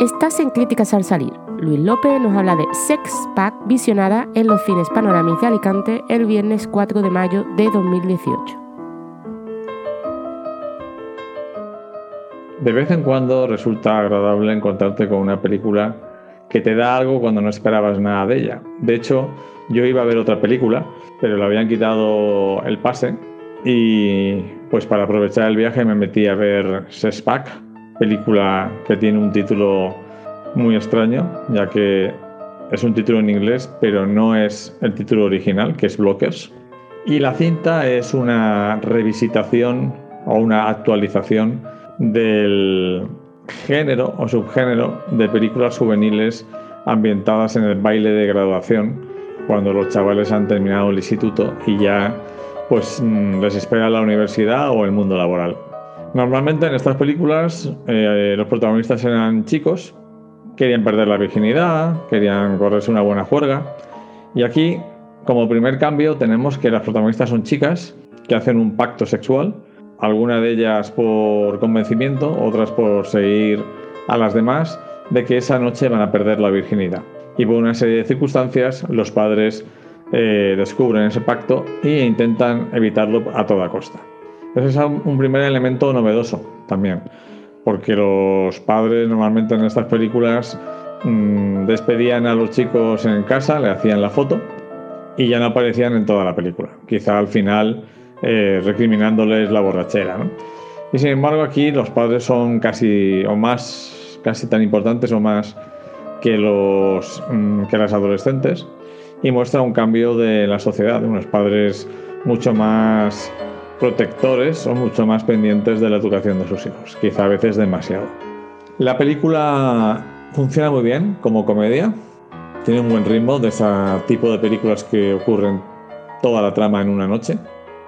Estás en Críticas al Salir. Luis López nos habla de Sex Pack visionada en los cines Panoramis de Alicante el viernes 4 de mayo de 2018. De vez en cuando resulta agradable encontrarte con una película que te da algo cuando no esperabas nada de ella. De hecho, yo iba a ver otra película, pero le habían quitado el pase y pues para aprovechar el viaje me metí a ver Sespac, película que tiene un título muy extraño, ya que es un título en inglés, pero no es el título original, que es Blockers. Y la cinta es una revisitación o una actualización del género o subgénero de películas juveniles ambientadas en el baile de graduación, cuando los chavales han terminado el instituto y ya pues mm, les espera la universidad o el mundo laboral. Normalmente en estas películas eh, los protagonistas eran chicos, querían perder la virginidad, querían correrse una buena juerga. Y aquí, como primer cambio, tenemos que las protagonistas son chicas que hacen un pacto sexual, algunas de ellas por convencimiento, otras por seguir a las demás, de que esa noche van a perder la virginidad. Y por una serie de circunstancias, los padres eh, descubren ese pacto e intentan evitarlo a toda costa. Es un primer elemento novedoso también, porque los padres normalmente en estas películas mm, despedían a los chicos en casa, le hacían la foto y ya no aparecían en toda la película. Quizá al final eh, recriminándoles la borrachera. Y sin embargo aquí los padres son casi o más casi tan importantes o más que los mm, que las adolescentes y muestra un cambio de la sociedad, de unos padres mucho más protectores o mucho más pendientes de la educación de sus hijos, quizá a veces demasiado. La película funciona muy bien como comedia, tiene un buen ritmo de ese tipo de películas que ocurren toda la trama en una noche.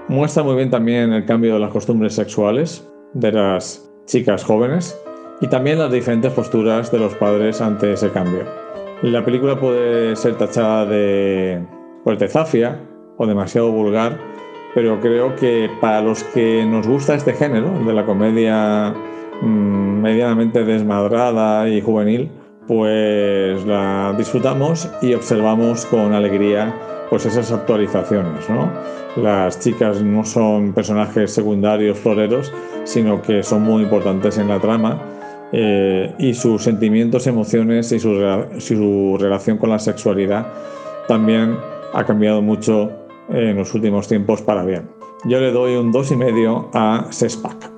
Muestra muy bien también el cambio de las costumbres sexuales de las chicas jóvenes y también las diferentes posturas de los padres ante ese cambio. La película puede ser tachada de, pues, zafia o demasiado vulgar, pero creo que para los que nos gusta este género, de la comedia mm, medianamente desmadrada y juvenil, pues la disfrutamos y observamos con alegría pues esas actualizaciones. Las chicas no son personajes secundarios floreros, sino que son muy importantes en la trama eh, y sus sentimientos, emociones y su, su, relación con la sexualidad también ha cambiado mucho en los últimos tiempos para bien. Yo le doy un 2,5 a Sespac.